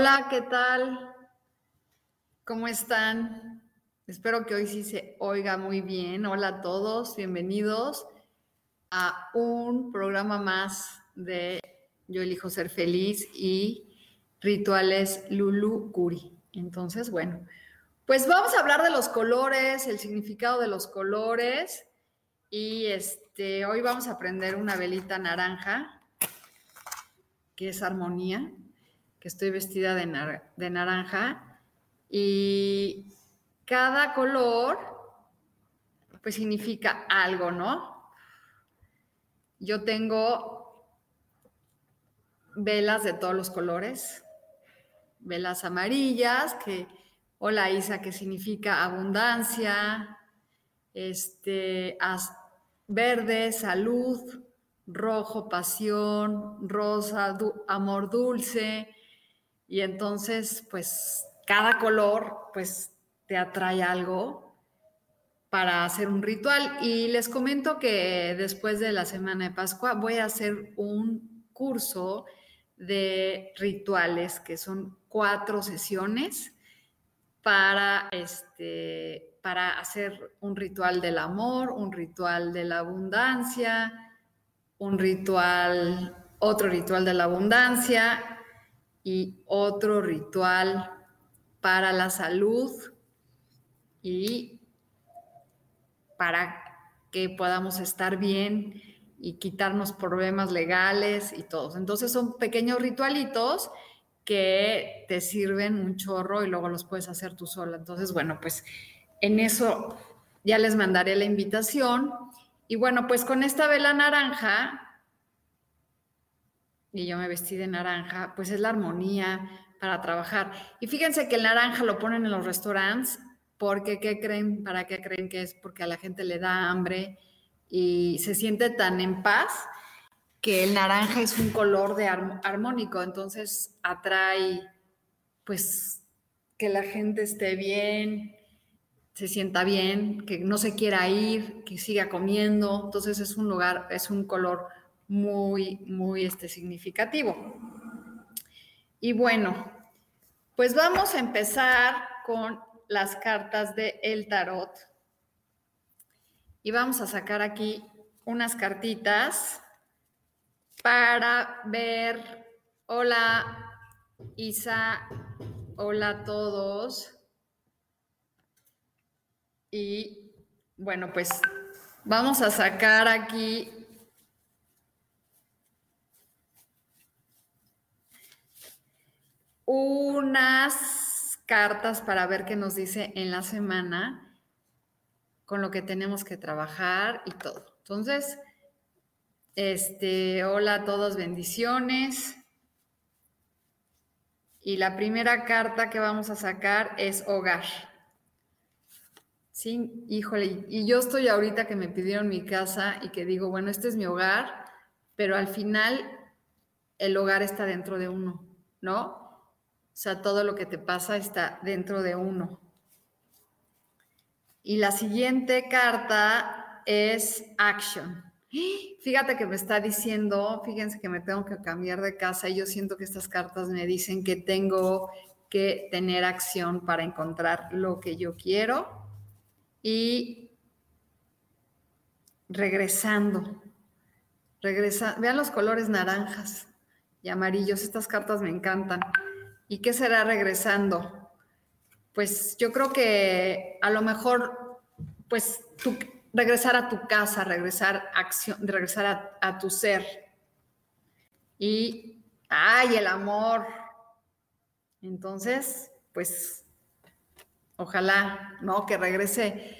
Hola, ¿qué tal? ¿Cómo están? Espero que hoy sí se oiga muy bien. Hola a todos, bienvenidos a un programa más de Yo elijo ser feliz y rituales Lulu Curi. Entonces, bueno, pues vamos a hablar de los colores, el significado de los colores y este hoy vamos a aprender una velita naranja que es armonía que estoy vestida de, de naranja y cada color pues significa algo, ¿no? Yo tengo velas de todos los colores, velas amarillas, que, hola Isa, que significa abundancia, este, verde, salud, rojo, pasión, rosa, amor dulce, y entonces, pues, cada color, pues, te atrae algo para hacer un ritual. Y les comento que después de la semana de Pascua voy a hacer un curso de rituales, que son cuatro sesiones para, este, para hacer un ritual del amor, un ritual de la abundancia, un ritual, otro ritual de la abundancia y otro ritual para la salud y para que podamos estar bien y quitarnos problemas legales y todos. Entonces son pequeños ritualitos que te sirven un chorro y luego los puedes hacer tú sola. Entonces, bueno, pues en eso ya les mandaré la invitación. Y bueno, pues con esta vela naranja y yo me vestí de naranja, pues es la armonía para trabajar. Y fíjense que el naranja lo ponen en los restaurantes porque, ¿qué creen? ¿Para qué creen que es? Porque a la gente le da hambre y se siente tan en paz que el naranja es un color de armónico, entonces atrae, pues, que la gente esté bien, se sienta bien, que no se quiera ir, que siga comiendo, entonces es un lugar, es un color muy, muy este, significativo. Y bueno, pues vamos a empezar con las cartas de el tarot. Y vamos a sacar aquí unas cartitas para ver. Hola, Isa. Hola a todos. Y bueno, pues vamos a sacar aquí unas cartas para ver qué nos dice en la semana con lo que tenemos que trabajar y todo. Entonces, este, hola a todos, bendiciones. Y la primera carta que vamos a sacar es hogar. Sí, híjole, y yo estoy ahorita que me pidieron mi casa y que digo, bueno, este es mi hogar, pero al final el hogar está dentro de uno, ¿no? Sea, todo lo que te pasa está dentro de uno. Y la siguiente carta es action. Fíjate que me está diciendo, fíjense que me tengo que cambiar de casa y yo siento que estas cartas me dicen que tengo que tener acción para encontrar lo que yo quiero y regresando. Regresa, vean los colores naranjas y amarillos, estas cartas me encantan. ¿Y qué será regresando? pues yo creo que a lo mejor, pues regresar a tu casa, regresar acción, regresar a tu ser. Y, ay, el amor. Entonces, pues, ojalá, ¿no? Que regrese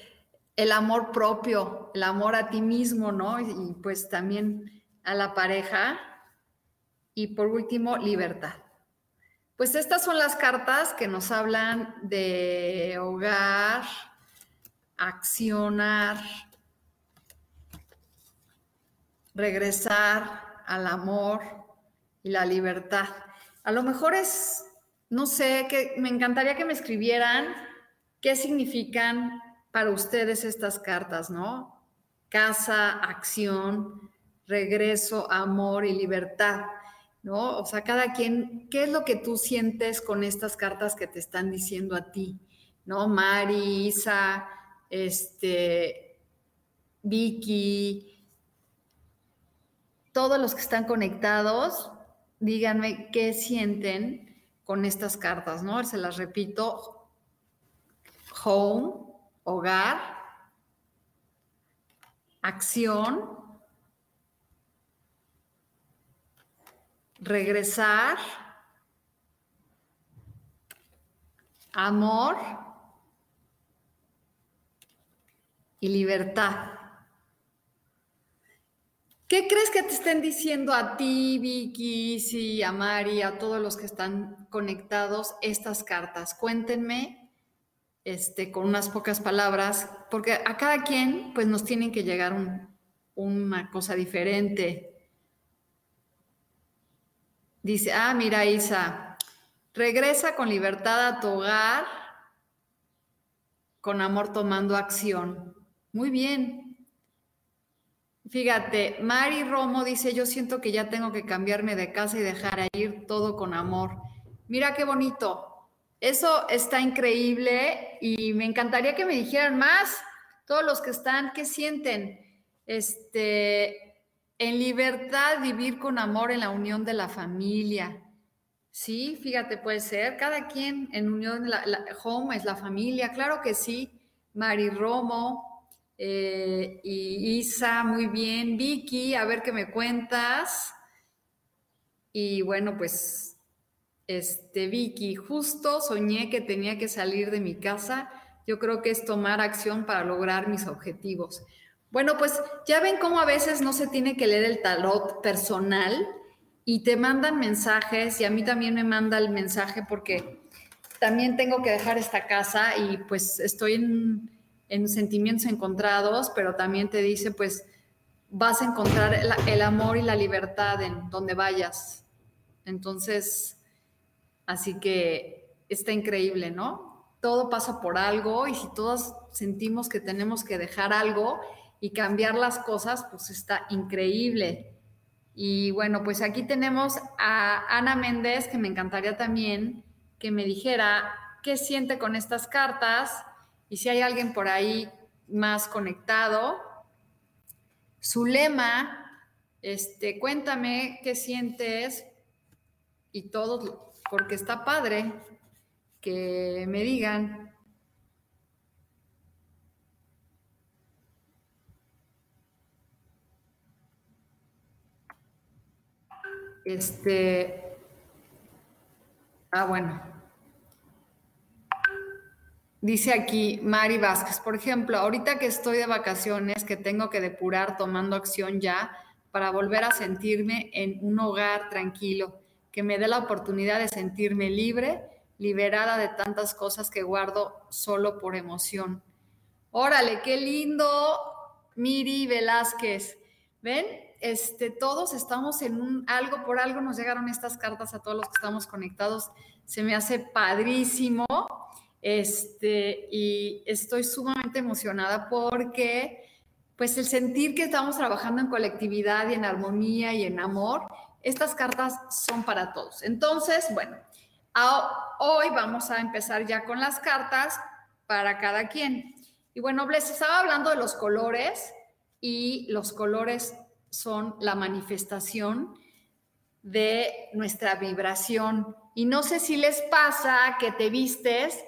el amor propio, el amor a ti mismo, ¿no? Y, pues también a la pareja. Y por último, libertad. Pues estas son las cartas que nos hablan de hogar, accionar, regresar al amor y la libertad. A lo mejor es, no sé, que me encantaría que me escribieran qué significan para ustedes estas cartas, ¿no? Casa, acción, regreso, amor y libertad, ¿no? O sea, cada quien, ¿qué es lo que tú sientes con estas cartas que te están diciendo a ti? ¿No? Mari, Isa, este, Vicky, todos los que están conectados, díganme qué sienten con estas cartas, ¿no? Se las repito, home, hogar, acción, regresar, amor y libertad. ¿Qué crees que te estén diciendo a ti, Vicky, sí, a Mari, a todos los que están conectados estas cartas? Cuéntenme este, con unas pocas palabras, porque a cada quien pues nos tienen que llegar una cosa diferente. Dice, ah, mira Isa, regresa con libertad a tu hogar, con amor tomando acción. Muy bien, Fíjate, Mari Romo dice, yo siento que ya tengo que cambiarme de casa y dejar ir todo con amor. Mira qué bonito. Eso está increíble y me encantaría que me dijeran más, todos los que están, ¿qué sienten? Este, en libertad vivir con amor en la unión de la familia. Sí, fíjate, puede ser. Cada quien en unión, la, home es la familia, claro que sí. Mari Romo, eh, y Isa, muy bien. Vicky, a ver qué me cuentas. Y bueno, pues, este, Vicky, justo soñé que tenía que salir de mi casa. Yo creo que es tomar acción para lograr mis objetivos. Bueno, pues ya ven cómo a veces no se tiene que leer el tarot personal y te mandan mensajes y a mí también me manda el mensaje porque también tengo que dejar esta casa y pues estoy en en sentimientos encontrados, pero también te dice, pues vas a encontrar el, amor y la libertad en donde vayas. Entonces, así que está increíble, ¿no? Todo pasa por algo y si todos sentimos que tenemos que dejar algo y cambiar las cosas, pues está increíble. Y bueno, pues aquí tenemos a Ana Méndez, que me encantaría también que me dijera qué siente con estas cartas y si hay alguien por ahí más conectado, su lema, este, cuéntame qué sientes y todo, porque está padre que me digan. Este, ah, bueno, Dice aquí Mari Vázquez, por ejemplo, ahorita que estoy de vacaciones, que tengo que depurar tomando acción ya para volver a sentirme en un hogar tranquilo, que me dé la oportunidad de sentirme libre, liberada de tantas cosas que guardo solo por emoción. Órale, qué lindo, Miri Velázquez. ¿Ven? Este, todos estamos en algo, por algo nos llegaron estas cartas a todos los que estamos conectados. Se me hace padrísimo. Este, y estoy sumamente emocionada porque, pues, el sentir que estamos trabajando en colectividad y en armonía y en amor, estas cartas son para todos. Entonces, bueno, hoy vamos a empezar ya con las cartas para cada quien. Y bueno, les estaba hablando de los colores y los colores son la manifestación de nuestra vibración. Y no sé si les pasa que te vistes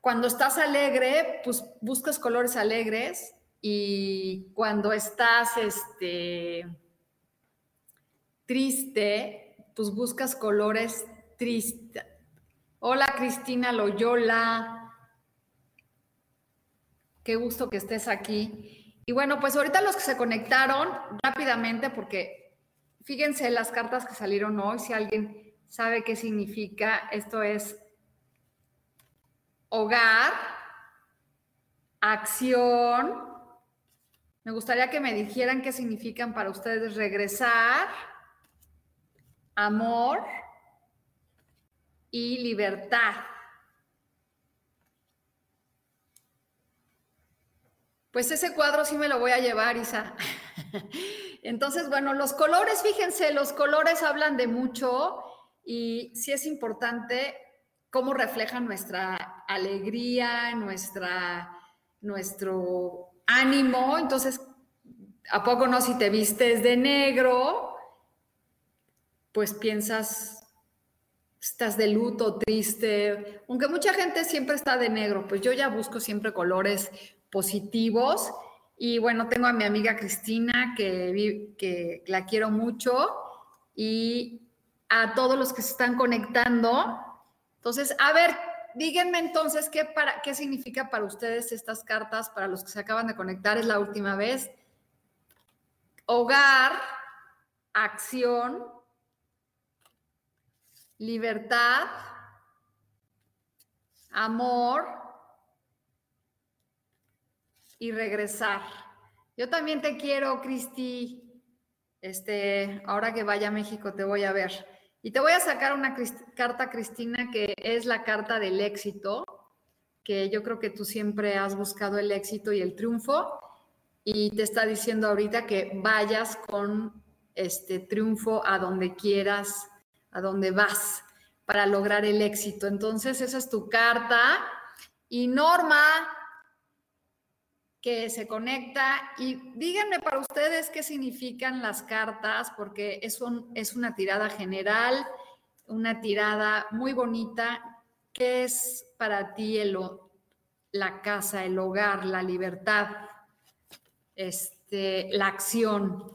cuando estás alegre, pues buscas colores alegres y cuando estás este, triste, pues buscas colores tristes. Hola Cristina Loyola, qué gusto que estés aquí. Y bueno, pues ahorita los que se conectaron rápidamente, porque fíjense las cartas que salieron hoy, si alguien sabe qué significa, esto es hogar, acción. Me gustaría que me dijeran qué significan para ustedes regresar, amor y libertad. Pues ese cuadro sí me lo voy a llevar, Isa. Entonces, bueno, los colores, fíjense, los colores hablan de mucho y sí es importante cómo refleja nuestra alegría, nuestra, nuestro ánimo. Entonces, ¿a poco no si te vistes de negro? Pues piensas, estás de luto, triste. Aunque mucha gente siempre está de negro, pues yo ya busco siempre colores positivos. Y bueno, tengo a mi amiga Cristina, que, que la quiero mucho, y a todos los que se están conectando. Entonces, a ver, díganme entonces qué, para, qué significa para ustedes estas cartas, para los que se acaban de conectar, es la última vez. Hogar, acción, libertad, amor y regresar. Yo también te quiero, Cristi. Este, ahora que vaya a México te voy a ver. Y te voy a sacar una carta, Cristina, que es la carta del éxito, que yo creo que tú siempre has buscado el éxito y el triunfo, y te está diciendo ahorita que vayas con este triunfo a donde quieras, a donde vas para lograr el éxito. Entonces, esa es tu carta. Y Norma, que se conecta y díganme para ustedes qué significan las cartas, porque es, es una tirada general, una tirada muy bonita. ¿Qué es para ti el, la casa, el hogar, la libertad, este, la acción?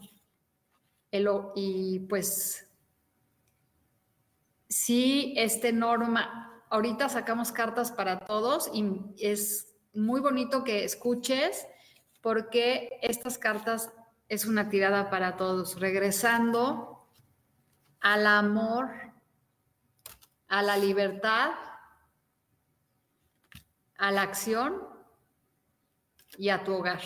El, y pues, sí, este norma, ahorita sacamos cartas para todos y es muy bonito que escuches porque estas cartas es una tirada para todos, regresando al amor, a la libertad, a la acción y a tu hogar.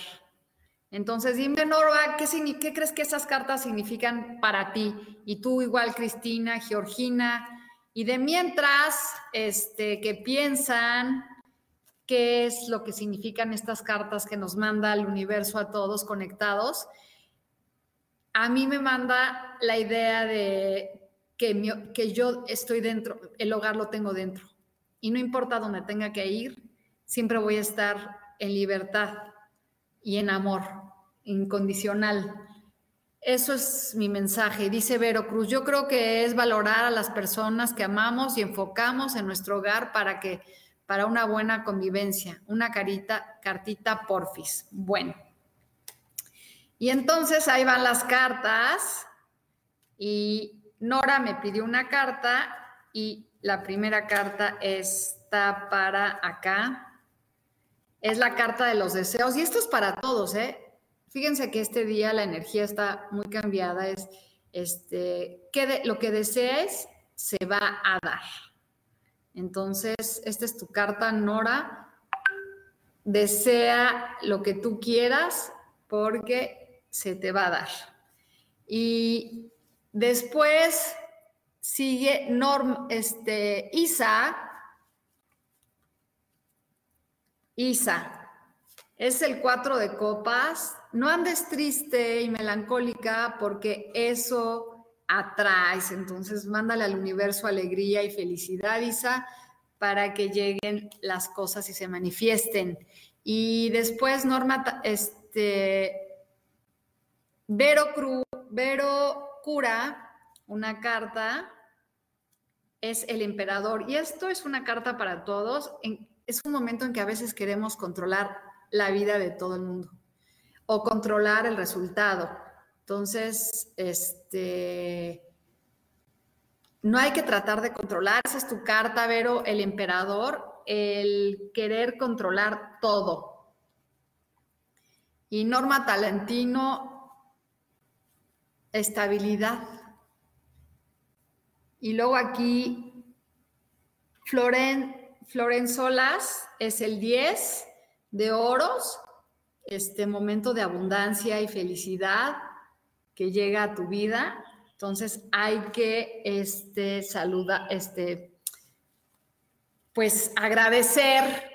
Entonces, dime, Norma, ¿qué, ¿qué, crees que esas cartas significan para ti? Y tú igual, Cristina, Georgina. Y de mientras, este, que piensan, qué es lo que significan estas cartas que nos manda el universo a todos conectados, a mí me manda la idea de que, que yo estoy dentro, el hogar lo tengo dentro. Y no importa dónde tenga que ir, siempre voy a estar en libertad y en amor incondicional. Eso es mi mensaje. Dice Vero Cruz, yo creo que es valorar a las personas que amamos y enfocamos en nuestro hogar para que para una buena convivencia, una carita, cartita porfis. Bueno. Y entonces ahí van las cartas y Nora me pidió una carta y la primera carta está para acá. Es la carta de los deseos y esto es para todos, ¿eh? Fíjense que este día la energía está muy cambiada, es este, que lo que desees se va a dar. Entonces, esta es tu carta, Nora. Desea lo que tú quieras porque se te va a dar. Y después sigue Norm, este, Isa. Isa, es el cuatro de copas. No andes triste y melancólica porque eso atraes. Entonces, mándale al universo alegría y felicidad, Isa, para que lleguen las cosas y se manifiesten. Y después, Norma, este, Vero, Cru, Vero cura una carta es el emperador. Y esto es una carta para todos. es un momento en que a veces queremos controlar la vida de todo el mundo o controlar el resultado. Entonces, este, no hay que tratar de controlar, esa es tu carta, Vero, el emperador, el querer controlar todo. Y Norma Talentino, estabilidad. Y luego aquí, Floren, Floren Solas es el 10 de oros, este momento de abundancia y felicidad que llega a tu vida. Entonces hay que este, saludar, este, pues agradecer.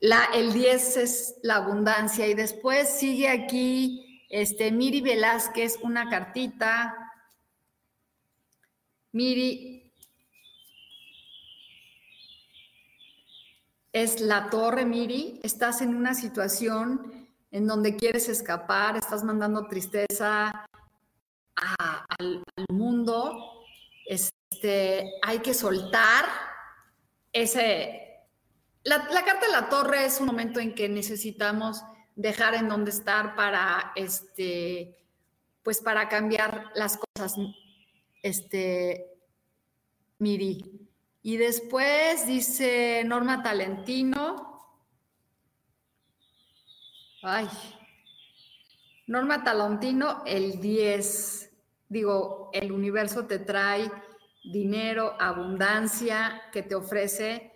La, el 10 es la abundancia y después sigue aquí este, Miri Velázquez, una cartita. Miri es la torre, Miri. Estás en una situación en donde quieres escapar, estás mandando tristeza al, mundo. Este, hay que soltar ese... La, carta de la torre es un momento en que necesitamos dejar en donde estar para, este, pues para cambiar las cosas, este, Miri. Y después dice Norma Talentino. Ay. Norma Talentino, el 10. Digo, el universo te trae dinero, abundancia que te ofrece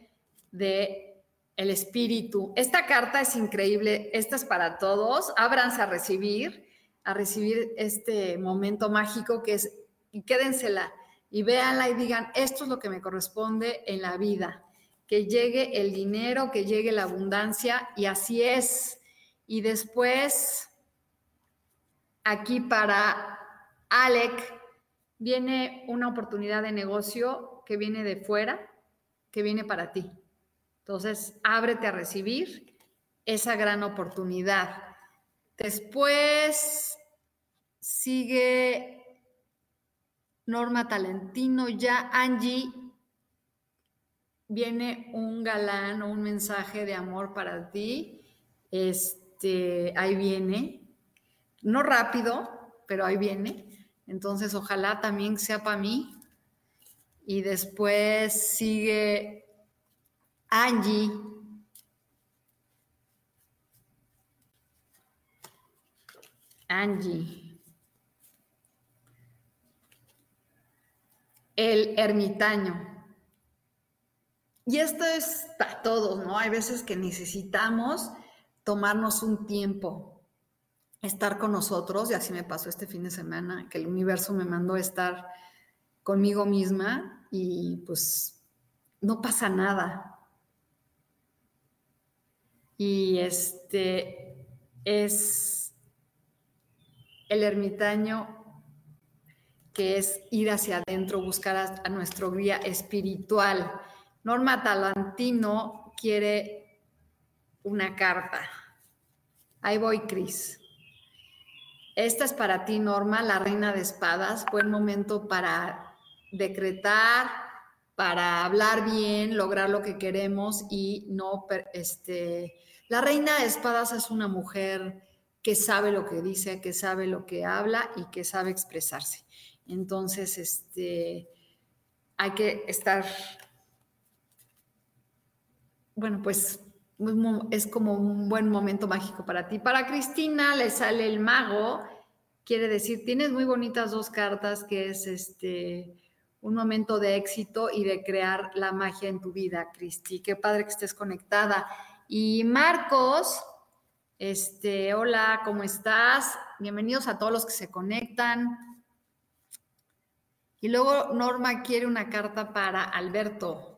de el espíritu. Esta carta es increíble, esta es para todos. Ábranse a recibir, a recibir este momento mágico que es, y quédensela y véanla y digan, esto es lo que me corresponde en la vida, que llegue el dinero, que llegue la abundancia y así es. Y después, aquí para Alec, viene una oportunidad de negocio que viene de fuera, que viene para ti. Entonces, ábrete a recibir esa gran oportunidad. Después sigue Norma Talentino, ya Angie, viene un galán o un mensaje de amor para ti. Este, ahí viene. No rápido, pero ahí viene. Entonces, ojalá también sea para mí. Y después sigue Angie. Angie. el ermitaño. Y esto es para todos, ¿no? Hay veces que necesitamos tomarnos un tiempo, estar con nosotros, y así me pasó este fin de semana, que el universo me mandó a estar conmigo misma y pues no pasa nada. Y este es el ermitaño que es ir hacia adentro, buscar a, nuestro guía espiritual. Norma Talantino quiere una carta. Ahí voy, Cris. Esta es para ti, Norma, la reina de espadas. Buen momento para decretar, para hablar bien, lograr lo que queremos y no, este, la reina de espadas es una mujer que sabe lo que dice, que sabe lo que habla y que sabe expresarse. Entonces, este, hay que estar, bueno, pues es como un buen momento mágico para ti. Para Cristina le sale el mago, quiere decir, tienes muy bonitas dos cartas, que es este un momento de éxito y de crear la magia en tu vida, Cristi. Qué padre que estés conectada. Y Marcos, este, hola, ¿cómo estás? Bienvenidos a todos los que se conectan. Y luego Norma quiere una carta para Alberto.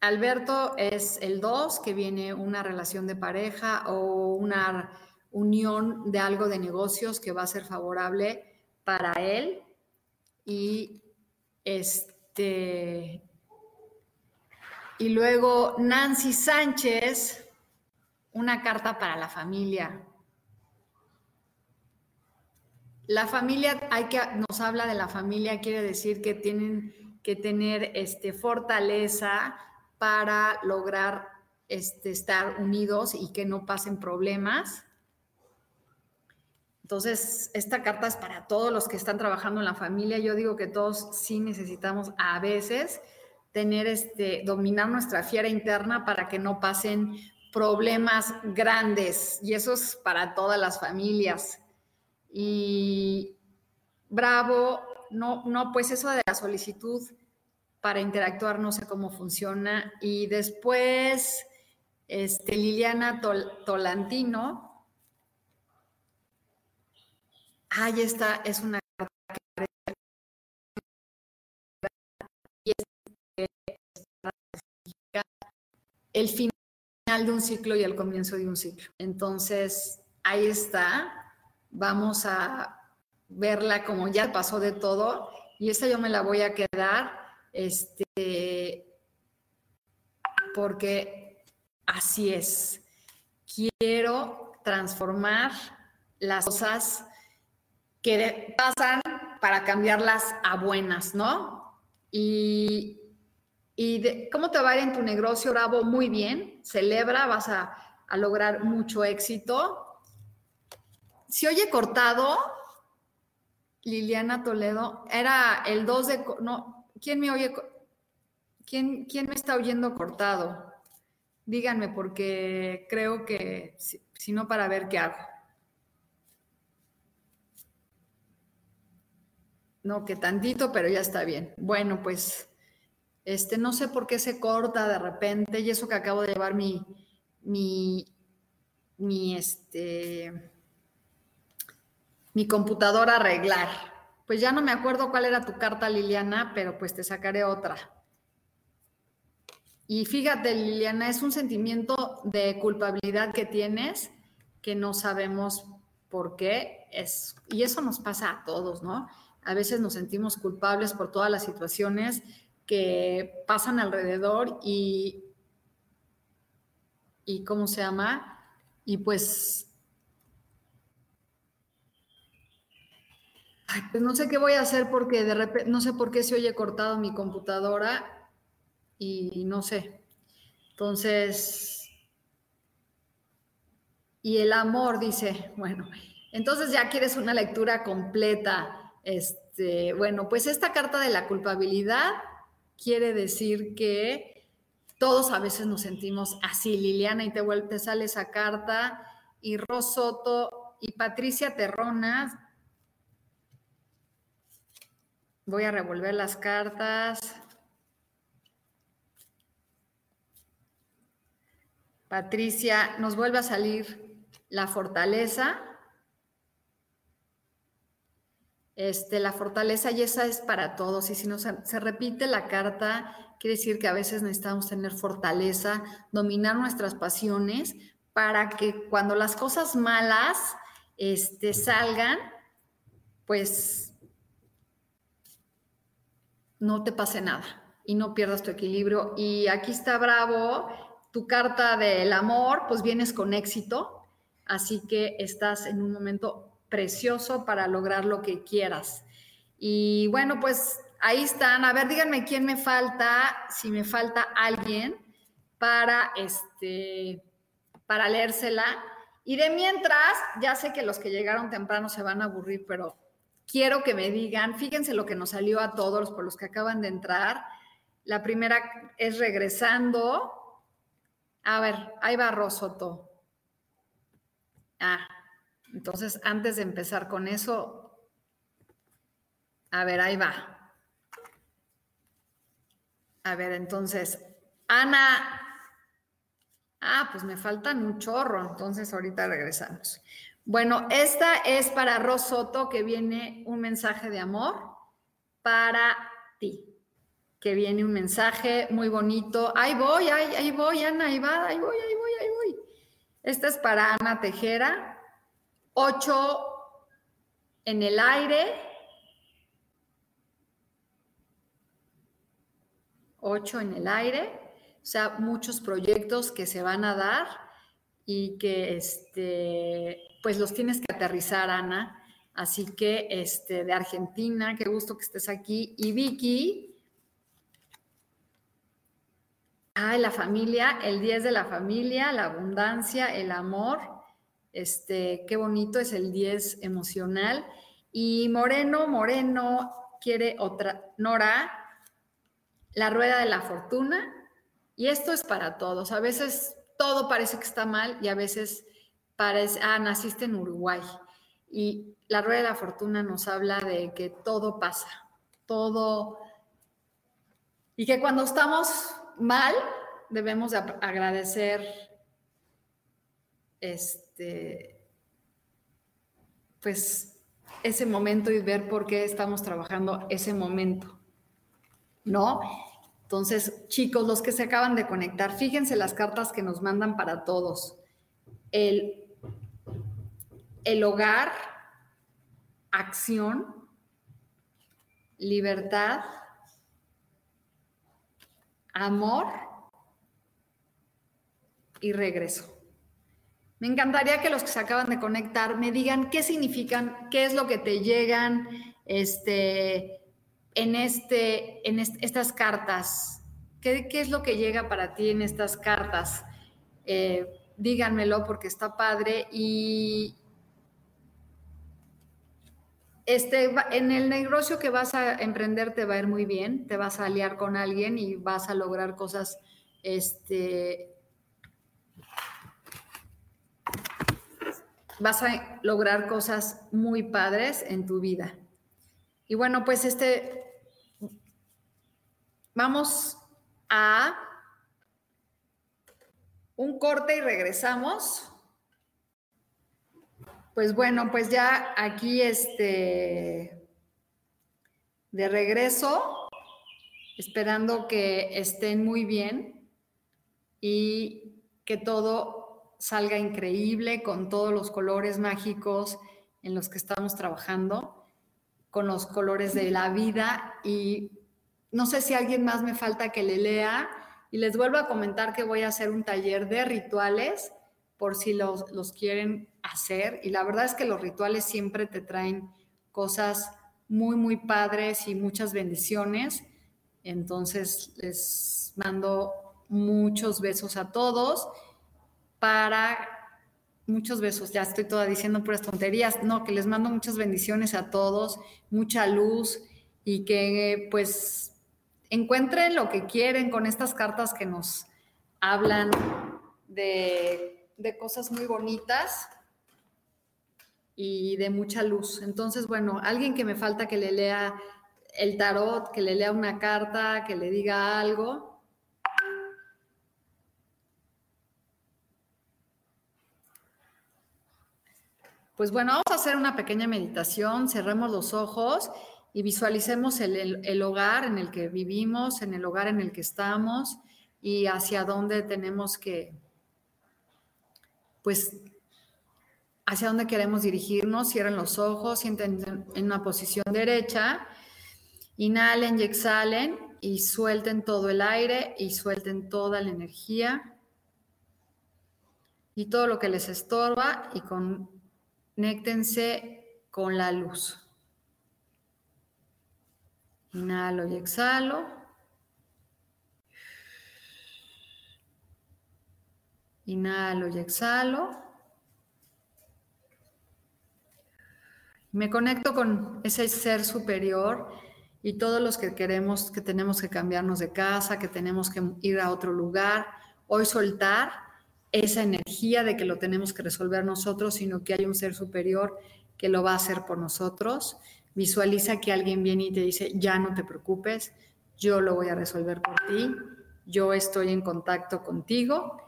Alberto es el 2, que viene una relación de pareja o una unión de algo de negocios que va a ser favorable para él. Y este. Y luego Nancy Sánchez, una carta para la familia. La familia, hay que, nos habla de la familia, quiere decir que tienen que tener este, fortaleza para lograr este, estar unidos y que no pasen problemas. Entonces, esta carta es para todos los que están trabajando en la familia. Yo digo que todos sí necesitamos a veces tener este, dominar nuestra fiera interna para que no pasen problemas grandes. Y eso es para todas las familias. Y bravo, no, no, pues eso de la solicitud para interactuar, no sé cómo funciona. Y después, este, Liliana Tolantino. Ahí está, es una carta que el final de un ciclo y el comienzo de un ciclo. Entonces, ahí está. Vamos a verla como ya pasó de todo. Y esta yo me la voy a quedar este, porque así es. Quiero transformar las cosas que pasan para cambiarlas a buenas, ¿no? Y, y cómo te va a ir en tu negocio, Bravo, muy bien, celebra, vas a, a lograr mucho éxito. Si oye cortado, Liliana Toledo, era el 2 de, no, ¿Quién me oye? ¿Quién, quién me está oyendo cortado? Díganme, porque creo que, si, no, para ver qué hago. No, que tantito, pero ya está bien. Bueno, pues, este, no sé por qué se corta de repente, y eso que acabo de llevar mi, mi, mi, este, mi computadora a arreglar. Pues ya no me acuerdo cuál era tu carta, Liliana, pero pues te sacaré otra. Y fíjate, Liliana, es un sentimiento de culpabilidad que tienes que no sabemos por qué es. Y eso nos pasa a todos, ¿no? A veces nos sentimos culpables por todas las situaciones que pasan alrededor y, y ¿cómo se llama? Y pues pues no sé qué voy a hacer porque de repente, no sé por qué se oye cortado mi computadora y no sé. Entonces, y el amor dice, bueno, entonces ya quieres una lectura completa. Este, bueno, pues esta carta de la culpabilidad quiere decir que todos a veces nos sentimos así, Liliana, y te, te sale esa carta, y Rosoto y Patricia Terronas Voy a revolver las cartas. Patricia, nos vuelve a salir la fortaleza. Este, la fortaleza y esa es para todos. Y si no se, se repite la carta, quiere decir que a veces necesitamos tener fortaleza, dominar nuestras pasiones para que cuando las cosas malas este, salgan, pues no te pase nada y no pierdas tu equilibrio. Y aquí está Bravo, tu carta del amor, pues vienes con éxito, así que estás en un momento precioso para lograr lo que quieras. Y bueno, pues ahí están. A ver, díganme quién me falta, si me falta alguien para este para leérsela. Y de mientras, ya sé que los que llegaron temprano se van a aburrir, pero quiero que me digan, fíjense lo que nos salió a todos por los que acaban de entrar. La primera es regresando. A ver, ahí va Rosoto. Ah, entonces antes de empezar con eso, a ver, ahí va. A ver, entonces, Ana. Ah, pues me faltan un chorro, entonces ahorita regresamos. Bueno, esta es para Rosoto, que viene un mensaje de amor para ti. Que viene un mensaje muy bonito. Ahí voy, ahí, ahí voy, Ana, ahí va, ahí voy, ahí voy, ahí voy. Esta es para Ana Tejera. Ocho en el aire. Ocho en el aire. O sea, muchos proyectos que se van a dar y que este, pues los tienes que aterrizar, Ana. Así que este, de Argentina, qué gusto que estés aquí. Y Vicky, ay, la familia, el 10 de la familia, la abundancia, el amor. Este, qué bonito es el 10 emocional. Y Moreno, Moreno quiere otra, Nora, la rueda de la fortuna. Y esto es para todos. A veces todo parece que está mal y a veces ah, naciste en Uruguay. Y la rueda de la fortuna nos habla de que todo pasa, todo. Y que cuando estamos mal, debemos de agradecer este, pues ese momento y ver por qué estamos trabajando ese momento. ¿No? Entonces, chicos, los que se acaban de conectar, fíjense las cartas que nos mandan para todos. El, el hogar, acción, libertad, amor y regreso. Me encantaría que los que se acaban de conectar me digan qué significan, qué es lo que te llegan este, en, este, en estas cartas. ¿Qué, es lo que llega para ti en estas cartas? Eh, díganmelo porque está padre y, este, en el negocio que vas a emprender te va a ir muy bien, te vas a aliar con alguien y vas a lograr cosas, este, vas a lograr cosas muy padres en tu vida. Y bueno, pues este, vamos a un corte y regresamos. Pues bueno, pues ya aquí este de regreso, esperando que estén muy bien y que todo salga increíble con todos los colores mágicos en los que estamos trabajando, con los colores de la vida y no sé si alguien más me falta que le lea y les vuelvo a comentar que voy a hacer un taller de rituales por si los, los quieren hacer. Y la verdad es que los rituales siempre te traen cosas muy, muy padres y muchas bendiciones. Entonces les mando muchos besos a todos para muchos besos, ya estoy toda diciendo puras tonterías, no, que les mando muchas bendiciones a todos, mucha luz y que pues encuentren lo que quieren con estas cartas que nos hablan de, de cosas muy bonitas y de mucha luz. Entonces, bueno, alguien que me falta que le lea el tarot, que le lea una carta, que le diga algo. Pues bueno, vamos a hacer una pequeña meditación, cerremos los ojos y visualicemos el, el, hogar en el que vivimos, en el hogar en el que estamos y hacia dónde tenemos que, pues, hacia dónde queremos dirigirnos. Cierren los ojos, sienten en una posición derecha. Inhalen y exhalen y suelten todo el aire y suelten toda la energía y todo lo que les estorba y conéctense con la luz. Inhalo y exhalo. Inhalo y exhalo. Me conecto con ese ser superior y todos los que queremos, que tenemos que cambiarnos de casa, que tenemos que ir a otro lugar, hoy soltar esa energía de que lo tenemos que resolver nosotros, sino que hay un ser superior que lo va a hacer por nosotros. Visualiza que alguien viene y te dice, ya no te preocupes, yo lo voy a resolver por ti, yo estoy en contacto contigo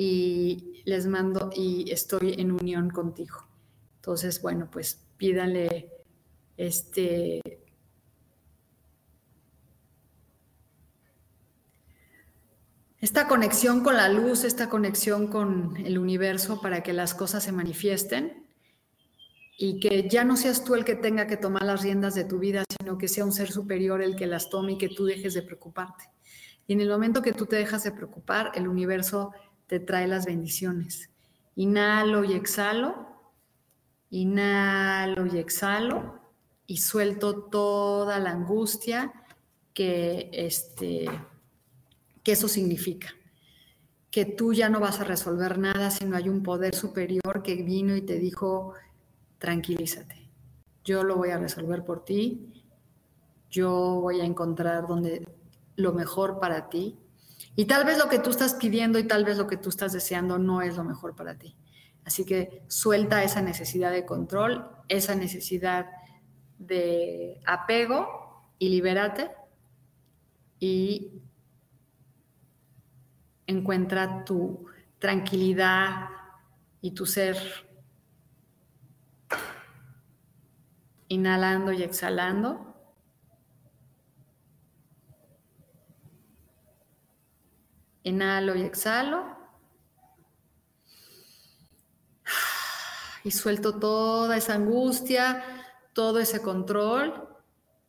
y les mando y estoy en unión contigo. Entonces, bueno, pues pídanle este esta conexión con la luz, esta conexión con el universo para que las cosas se manifiesten y que ya no seas tú el que tenga que tomar las riendas de tu vida, sino que sea un ser superior el que las tome y que tú dejes de preocuparte. Y en el momento que tú te dejas de preocupar, el universo te trae las bendiciones. Inhalo y exhalo. Inhalo y exhalo y suelto toda la angustia que, este, que eso significa. Que tú ya no vas a resolver nada, sino hay un poder superior que vino y te dijo, tranquilízate, yo lo voy a resolver por ti, yo voy a encontrar donde lo mejor para ti. Y tal vez lo que tú estás pidiendo y tal vez lo que tú estás deseando no es lo mejor para ti. Así que suelta esa necesidad de control, esa necesidad de apego y libérate y encuentra tu tranquilidad y tu ser inhalando y exhalando. Inhalo y exhalo. y suelto toda esa angustia, todo ese control.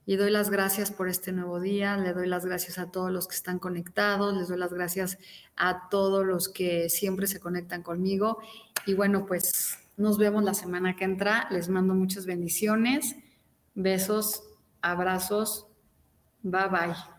Y doy las gracias por este nuevo día, le doy las gracias a todos los que están conectados, les doy las gracias a todos los que siempre se conectan conmigo. Y bueno, pues nos vemos la semana que entra, les mando muchas bendiciones, besos, abrazos, bye bye.